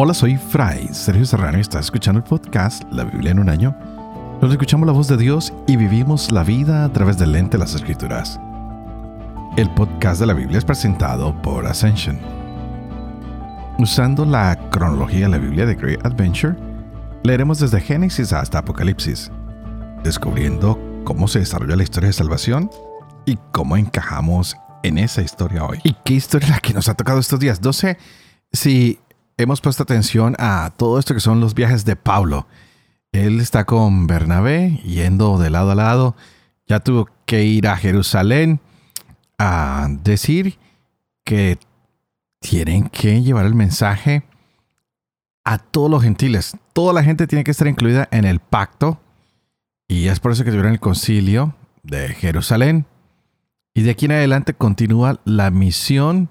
Hola, soy Fray Sergio Serrano y estás escuchando el podcast La Biblia en un año, donde escuchamos la voz de Dios y vivimos la vida a través del lente de las Escrituras. El podcast de la Biblia es presentado por Ascension. Usando la cronología de la Biblia de Great Adventure, leeremos desde Génesis hasta Apocalipsis, descubriendo cómo se desarrolla la historia de salvación y cómo encajamos en esa historia hoy. ¿Y qué historia la que nos ha tocado estos días? No sé si hemos puesto atención a todo esto que son los viajes de Pablo. Él está con Bernabé yendo de lado a lado. Ya tuvo que ir a Jerusalén a decir que tienen que llevar el mensaje a todos los gentiles. Toda la gente tiene que estar incluida en el pacto. Y es por eso que tuvieron el concilio de Jerusalén. Y de aquí en adelante continúa la misión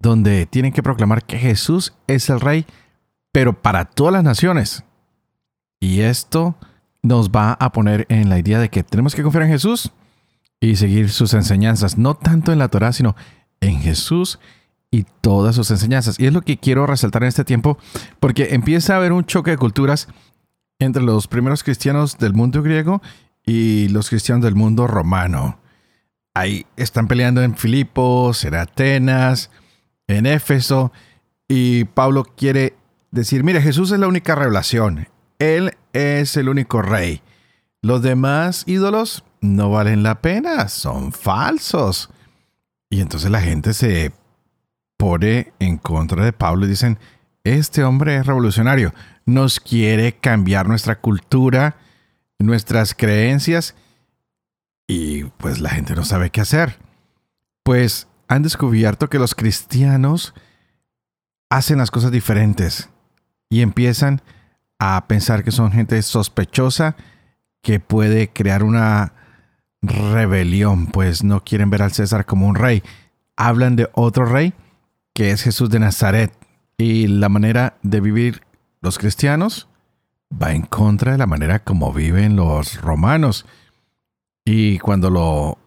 donde tienen que proclamar que Jesús es el rey, pero para todas las naciones. Y esto nos va a poner en la idea de que tenemos que confiar en Jesús y seguir sus enseñanzas, no tanto en la Torah, sino en Jesús y todas sus enseñanzas. Y es lo que quiero resaltar en este tiempo, porque empieza a haber un choque de culturas entre los primeros cristianos del mundo griego y los cristianos del mundo romano. Ahí están peleando en Filipos, en Atenas, en Éfeso y Pablo quiere decir, mire, Jesús es la única revelación, Él es el único rey. Los demás ídolos no valen la pena, son falsos. Y entonces la gente se pone en contra de Pablo y dicen, este hombre es revolucionario, nos quiere cambiar nuestra cultura, nuestras creencias, y pues la gente no sabe qué hacer. Pues han descubierto que los cristianos hacen las cosas diferentes y empiezan a pensar que son gente sospechosa que puede crear una rebelión, pues no quieren ver al César como un rey. Hablan de otro rey, que es Jesús de Nazaret. Y la manera de vivir los cristianos va en contra de la manera como viven los romanos. Y cuando lo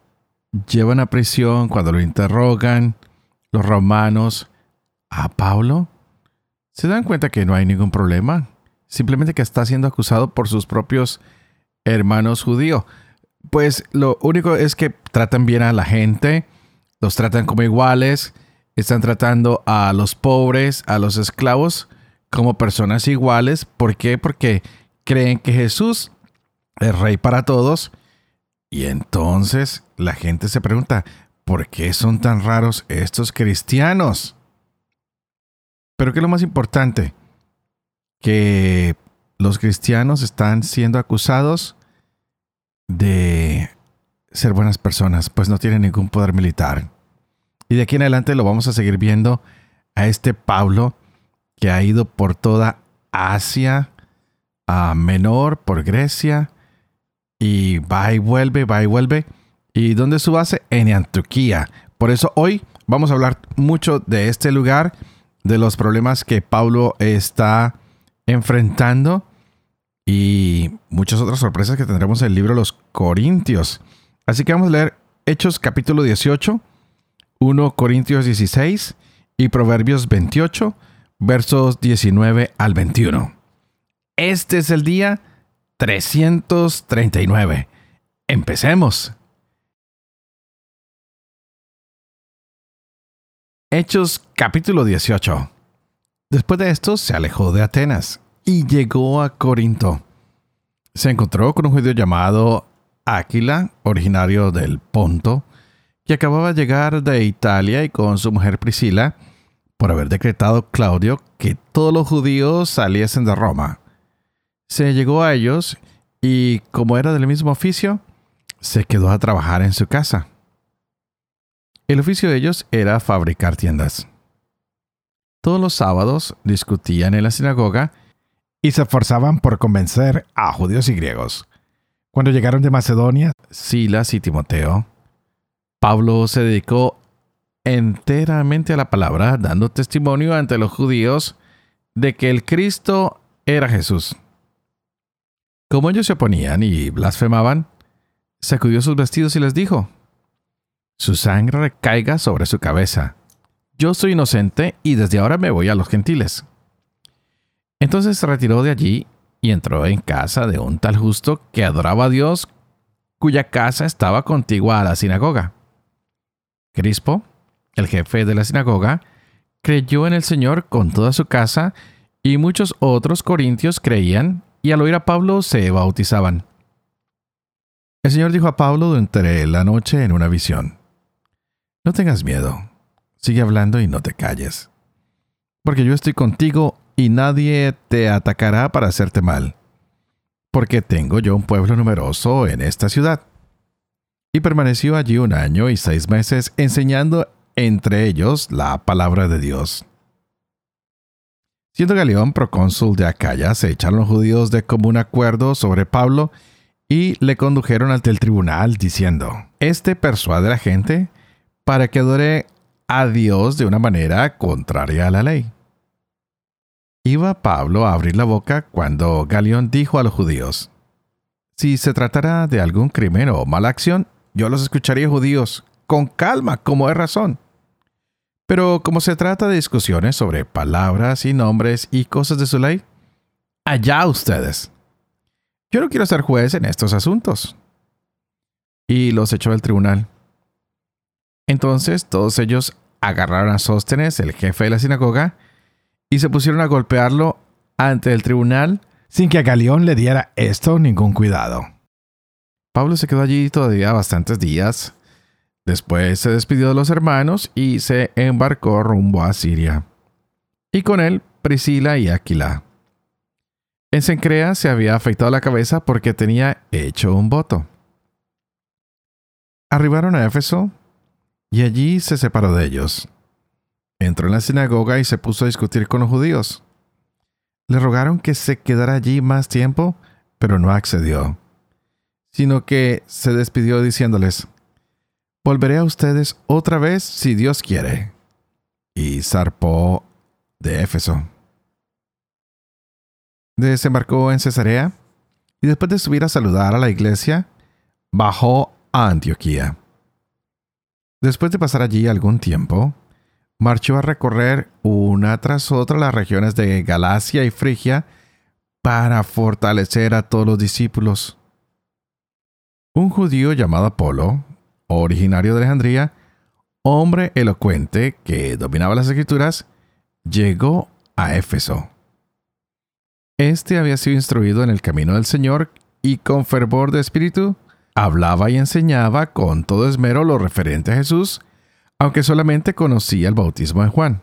llevan a prisión, cuando lo interrogan los romanos a Pablo, se dan cuenta que no hay ningún problema. Simplemente que está siendo acusado por sus propios hermanos judíos. Pues lo único es que tratan bien a la gente, los tratan como iguales, están tratando a los pobres, a los esclavos, como personas iguales. ¿Por qué? Porque creen que Jesús es rey para todos y entonces la gente se pregunta, ¿por qué son tan raros estos cristianos? Pero ¿qué es lo más importante? Que los cristianos están siendo acusados de ser buenas personas, pues no tienen ningún poder militar. Y de aquí en adelante lo vamos a seguir viendo a este Pablo que ha ido por toda Asia, a Menor, por Grecia, y va y vuelve, va y vuelve. ¿Y dónde su base? En Antioquía. Por eso hoy vamos a hablar mucho de este lugar, de los problemas que Pablo está enfrentando y muchas otras sorpresas que tendremos en el libro de los Corintios. Así que vamos a leer Hechos capítulo 18, 1 Corintios 16 y Proverbios 28, versos 19 al 21. Este es el día 339. Empecemos. Hechos capítulo 18. Después de esto se alejó de Atenas y llegó a Corinto. Se encontró con un judío llamado Áquila, originario del Ponto, que acababa de llegar de Italia y con su mujer Priscila, por haber decretado Claudio que todos los judíos saliesen de Roma se llegó a ellos y como era del mismo oficio, se quedó a trabajar en su casa. El oficio de ellos era fabricar tiendas. Todos los sábados discutían en la sinagoga y se esforzaban por convencer a judíos y griegos. Cuando llegaron de Macedonia, Silas y Timoteo, Pablo se dedicó enteramente a la palabra, dando testimonio ante los judíos de que el Cristo era Jesús. Como ellos se oponían y blasfemaban, sacudió sus vestidos y les dijo, Su sangre recaiga sobre su cabeza. Yo soy inocente y desde ahora me voy a los gentiles. Entonces se retiró de allí y entró en casa de un tal justo que adoraba a Dios, cuya casa estaba contigua a la sinagoga. Crispo, el jefe de la sinagoga, creyó en el Señor con toda su casa y muchos otros corintios creían y al oír a Pablo se bautizaban. El Señor dijo a Pablo durante la noche en una visión, No tengas miedo, sigue hablando y no te calles, porque yo estoy contigo y nadie te atacará para hacerte mal, porque tengo yo un pueblo numeroso en esta ciudad. Y permaneció allí un año y seis meses enseñando entre ellos la palabra de Dios. Siendo Galeón procónsul de Acaya, se echaron los judíos de común acuerdo sobre Pablo y le condujeron ante el tribunal diciendo, Este persuade a la gente para que adore a Dios de una manera contraria a la ley. Iba Pablo a abrir la boca cuando Galeón dijo a los judíos, Si se tratara de algún crimen o mala acción, yo los escucharía judíos, con calma, como es razón. Pero como se trata de discusiones sobre palabras y nombres y cosas de su ley, allá ustedes. Yo no quiero ser juez en estos asuntos. Y los echó del tribunal. Entonces todos ellos agarraron a Sóstenes, el jefe de la sinagoga, y se pusieron a golpearlo ante el tribunal sin que a Galeón le diera esto ningún cuidado. Pablo se quedó allí todavía bastantes días, Después se despidió de los hermanos y se embarcó rumbo a Siria. Y con él Priscila y Aquila. En Sencrea se había afeitado la cabeza porque tenía hecho un voto. Arribaron a Éfeso y allí se separó de ellos. Entró en la sinagoga y se puso a discutir con los judíos. Le rogaron que se quedara allí más tiempo, pero no accedió, sino que se despidió diciéndoles, Volveré a ustedes otra vez si Dios quiere. Y zarpó de Éfeso. Desembarcó en Cesarea y después de subir a saludar a la iglesia, bajó a Antioquía. Después de pasar allí algún tiempo, marchó a recorrer una tras otra las regiones de Galacia y Frigia para fortalecer a todos los discípulos. Un judío llamado Apolo, originario de Alejandría, hombre elocuente que dominaba las escrituras, llegó a Éfeso. Este había sido instruido en el camino del Señor y con fervor de espíritu hablaba y enseñaba con todo esmero lo referente a Jesús, aunque solamente conocía el bautismo de Juan.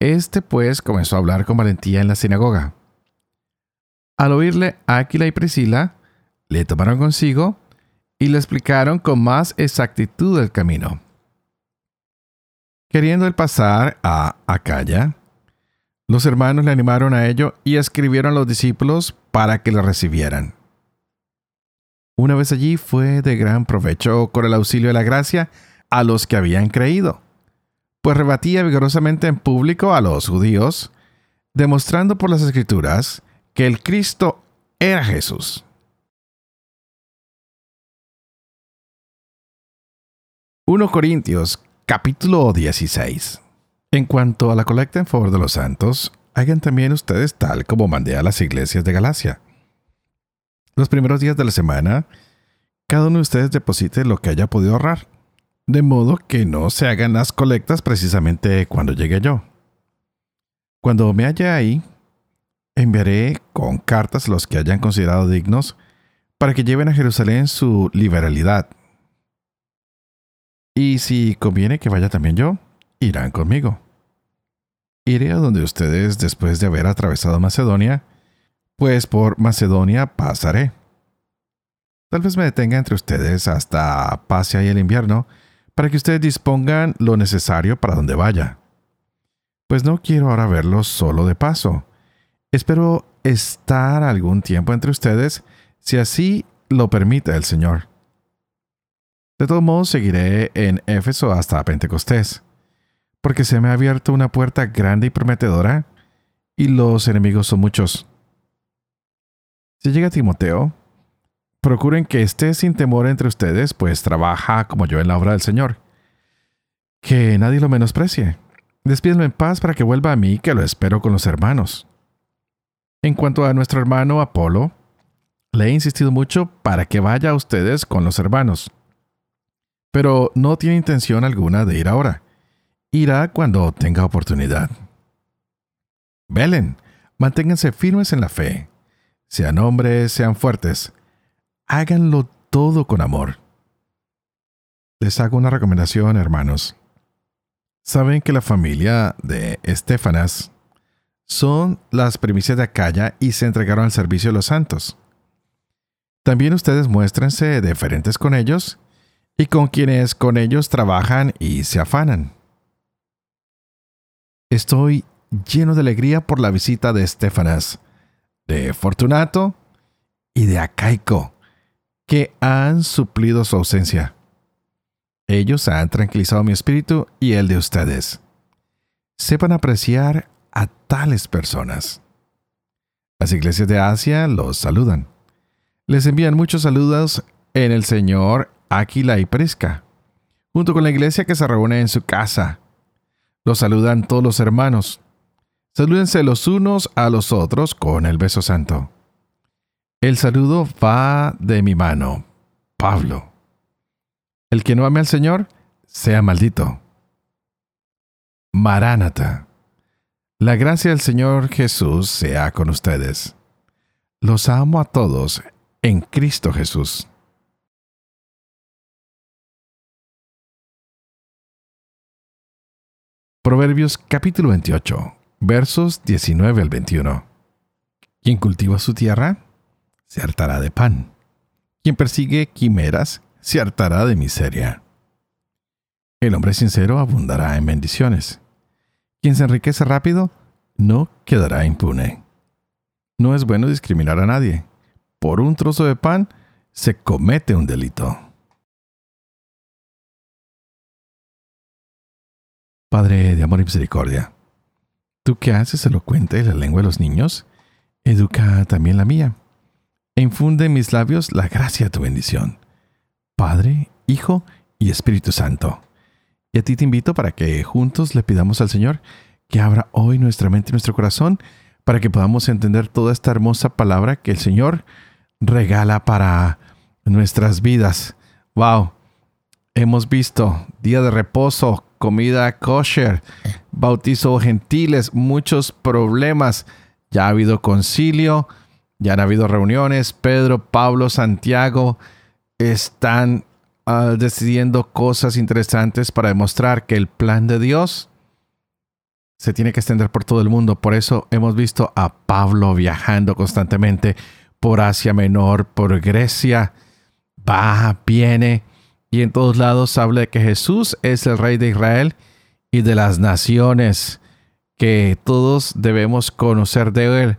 Este pues comenzó a hablar con valentía en la sinagoga. Al oírle Áquila y Priscila, le tomaron consigo y le explicaron con más exactitud el camino. Queriendo él pasar a Acaya, los hermanos le animaron a ello y escribieron a los discípulos para que le recibieran. Una vez allí fue de gran provecho con el auxilio de la gracia a los que habían creído, pues rebatía vigorosamente en público a los judíos, demostrando por las escrituras que el Cristo era Jesús. 1 Corintios capítulo 16. En cuanto a la colecta en favor de los santos, hagan también ustedes tal como mandé a las iglesias de Galacia. Los primeros días de la semana, cada uno de ustedes deposite lo que haya podido ahorrar, de modo que no se hagan las colectas precisamente cuando llegue yo. Cuando me haya ahí, enviaré con cartas los que hayan considerado dignos para que lleven a Jerusalén su liberalidad y si conviene que vaya también yo, irán conmigo. Iré a donde ustedes después de haber atravesado Macedonia, pues por Macedonia pasaré. Tal vez me detenga entre ustedes hasta pase ahí el invierno, para que ustedes dispongan lo necesario para donde vaya. Pues no quiero ahora verlos solo de paso. Espero estar algún tiempo entre ustedes, si así lo permite el Señor. De todos modos, seguiré en Éfeso hasta Pentecostés, porque se me ha abierto una puerta grande y prometedora, y los enemigos son muchos. Si llega Timoteo, procuren que esté sin temor entre ustedes, pues trabaja como yo en la obra del Señor. Que nadie lo menosprecie. Despídenlo en paz para que vuelva a mí, que lo espero con los hermanos. En cuanto a nuestro hermano Apolo, le he insistido mucho para que vaya a ustedes con los hermanos. Pero no tiene intención alguna de ir ahora. Irá cuando tenga oportunidad. Velen, manténganse firmes en la fe. Sean hombres, sean fuertes. Háganlo todo con amor. Les hago una recomendación, hermanos. Saben que la familia de Estefanas son las primicias de Acaya y se entregaron al servicio de los santos. También ustedes muéstrense deferentes con ellos y con quienes con ellos trabajan y se afanan. Estoy lleno de alegría por la visita de Estefanas, de Fortunato y de Acaico, que han suplido su ausencia. Ellos han tranquilizado mi espíritu y el de ustedes. Sepan apreciar a tales personas. Las iglesias de Asia los saludan. Les envían muchos saludos en el Señor Aquila y Prisca, junto con la iglesia que se reúne en su casa. Los saludan todos los hermanos. Salúdense los unos a los otros con el beso santo. El saludo va de mi mano, Pablo. El que no ame al Señor, sea maldito. Maránata. La gracia del Señor Jesús sea con ustedes. Los amo a todos en Cristo Jesús. Proverbios capítulo 28, versos 19 al 21. Quien cultiva su tierra, se hartará de pan. Quien persigue quimeras, se hartará de miseria. El hombre sincero abundará en bendiciones. Quien se enriquece rápido no quedará impune. No es bueno discriminar a nadie. Por un trozo de pan se comete un delito. Padre de amor y misericordia, tú que haces elocuente la lengua de los niños, educa también la mía, e infunde en mis labios la gracia de tu bendición Padre, Hijo y Espíritu Santo. Y a ti te invito para que juntos le pidamos al Señor que abra hoy nuestra mente y nuestro corazón para que podamos entender toda esta hermosa palabra que el Señor regala para nuestras vidas. ¡Wow! Hemos visto día de reposo, comida kosher, bautizo gentiles, muchos problemas. Ya ha habido concilio, ya han habido reuniones, Pedro, Pablo, Santiago, están ah, decidiendo cosas interesantes para demostrar que el plan de Dios se tiene que extender por todo el mundo. Por eso hemos visto a Pablo viajando constantemente por Asia Menor, por Grecia, va, viene, y en todos lados habla de que Jesús es el Rey de Israel y de las naciones, que todos debemos conocer de Él,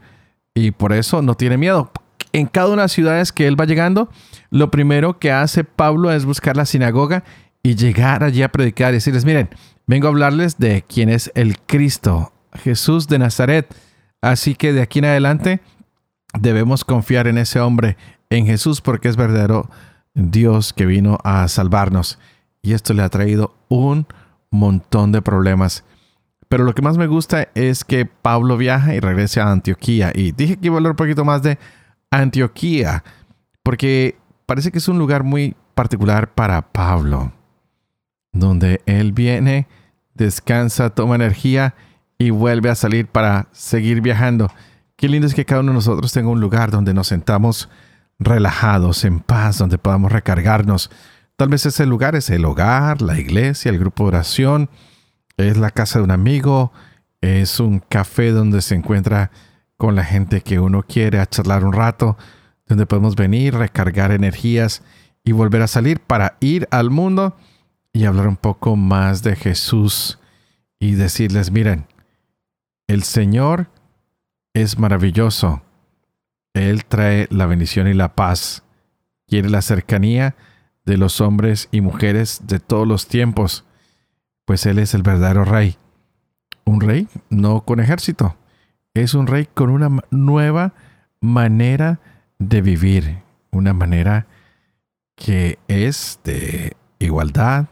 y por eso no tiene miedo. En cada una de las ciudades que Él va llegando, lo primero que hace Pablo es buscar la sinagoga y llegar allí a predicar y decirles, miren, vengo a hablarles de quién es el Cristo, Jesús de Nazaret. Así que de aquí en adelante debemos confiar en ese hombre, en Jesús, porque es verdadero Dios que vino a salvarnos. Y esto le ha traído un montón de problemas. Pero lo que más me gusta es que Pablo viaja y regresa a Antioquía. Y dije que iba a hablar un poquito más de Antioquía, porque parece que es un lugar muy particular para Pablo, donde él viene, descansa, toma energía y vuelve a salir para seguir viajando. Qué lindo es que cada uno de nosotros tenga un lugar donde nos sentamos relajados, en paz, donde podamos recargarnos. Tal vez ese lugar es el hogar, la iglesia, el grupo de oración, es la casa de un amigo, es un café donde se encuentra con la gente que uno quiere a charlar un rato donde podemos venir, recargar energías y volver a salir para ir al mundo y hablar un poco más de Jesús y decirles, miren, el Señor es maravilloso. Él trae la bendición y la paz. Quiere la cercanía de los hombres y mujeres de todos los tiempos, pues Él es el verdadero rey. Un rey no con ejército, es un rey con una nueva manera de vivir, una manera que es de igualdad,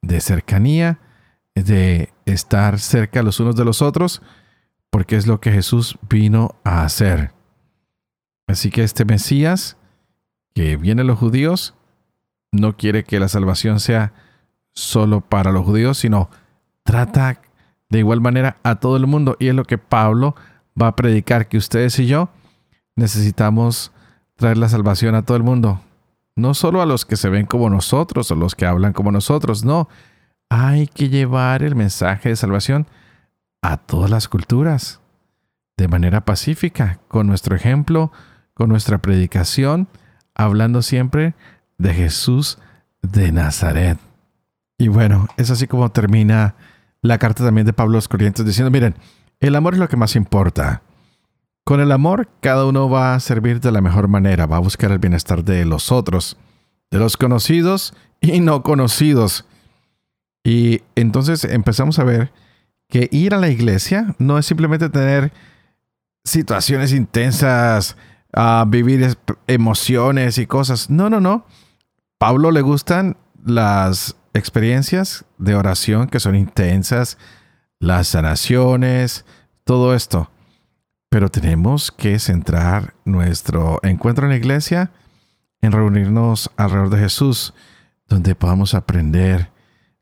de cercanía, de estar cerca los unos de los otros, porque es lo que Jesús vino a hacer. Así que este Mesías, que viene a los judíos, no quiere que la salvación sea solo para los judíos, sino trata de igual manera a todo el mundo. Y es lo que Pablo va a predicar, que ustedes y yo necesitamos traer la salvación a todo el mundo. No solo a los que se ven como nosotros o los que hablan como nosotros, no. Hay que llevar el mensaje de salvación a todas las culturas, de manera pacífica, con nuestro ejemplo, con nuestra predicación, hablando siempre de Jesús de Nazaret. Y bueno, es así como termina la carta también de Pablo a los Corrientes diciendo, miren, el amor es lo que más importa. Con el amor, cada uno va a servir de la mejor manera, va a buscar el bienestar de los otros, de los conocidos y no conocidos. Y entonces empezamos a ver que ir a la iglesia no es simplemente tener situaciones intensas, a vivir emociones y cosas. No, no, no. Pablo le gustan las experiencias de oración que son intensas, las sanaciones, todo esto. Pero tenemos que centrar nuestro encuentro en la iglesia en reunirnos alrededor de Jesús, donde podamos aprender,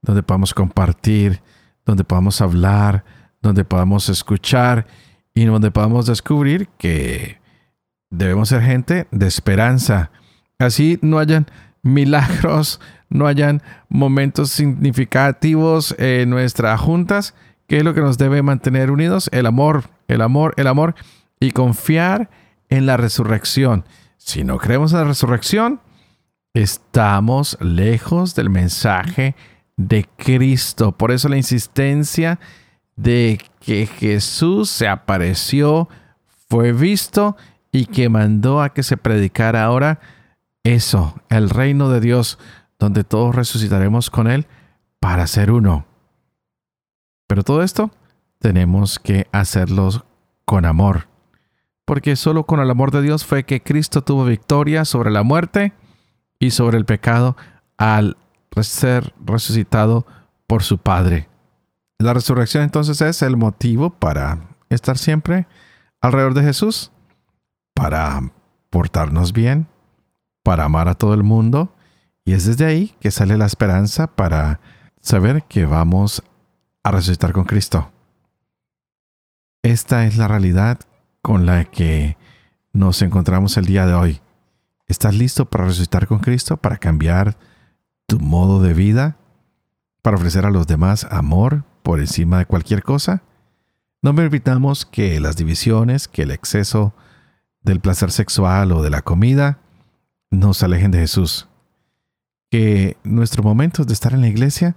donde podamos compartir, donde podamos hablar, donde podamos escuchar y donde podamos descubrir que debemos ser gente de esperanza. Así no hayan milagros, no hayan momentos significativos en nuestras juntas, ¿Qué es lo que nos debe mantener unidos? El amor, el amor, el amor y confiar en la resurrección. Si no creemos en la resurrección, estamos lejos del mensaje de Cristo. Por eso la insistencia de que Jesús se apareció, fue visto y que mandó a que se predicara ahora eso, el reino de Dios, donde todos resucitaremos con Él para ser uno. Pero todo esto tenemos que hacerlo con amor. Porque solo con el amor de Dios fue que Cristo tuvo victoria sobre la muerte y sobre el pecado al ser resucitado por su Padre. La resurrección entonces es el motivo para estar siempre alrededor de Jesús, para portarnos bien, para amar a todo el mundo, y es desde ahí que sale la esperanza para saber que vamos a resucitar con Cristo. Esta es la realidad con la que nos encontramos el día de hoy. ¿Estás listo para resucitar con Cristo, para cambiar tu modo de vida, para ofrecer a los demás amor por encima de cualquier cosa? No permitamos que las divisiones, que el exceso del placer sexual o de la comida nos alejen de Jesús. Que nuestros momentos de estar en la iglesia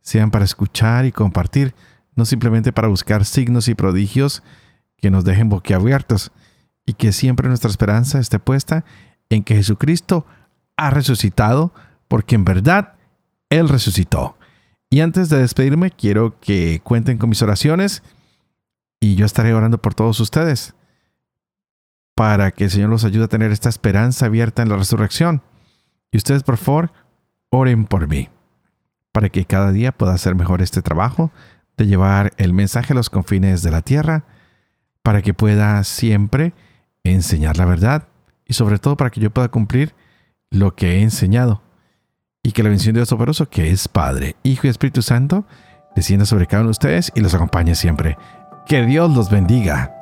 sean para escuchar y compartir, no simplemente para buscar signos y prodigios que nos dejen boquiabiertos, y que siempre nuestra esperanza esté puesta en que Jesucristo ha resucitado, porque en verdad Él resucitó. Y antes de despedirme, quiero que cuenten con mis oraciones y yo estaré orando por todos ustedes para que el Señor los ayude a tener esta esperanza abierta en la resurrección. Y ustedes, por favor, oren por mí para que cada día pueda hacer mejor este trabajo de llevar el mensaje a los confines de la tierra, para que pueda siempre enseñar la verdad y sobre todo para que yo pueda cumplir lo que he enseñado. Y que la bendición de Dios Todopoderoso, que es Padre, Hijo y Espíritu Santo, descienda sobre cada uno de ustedes y los acompañe siempre. Que Dios los bendiga.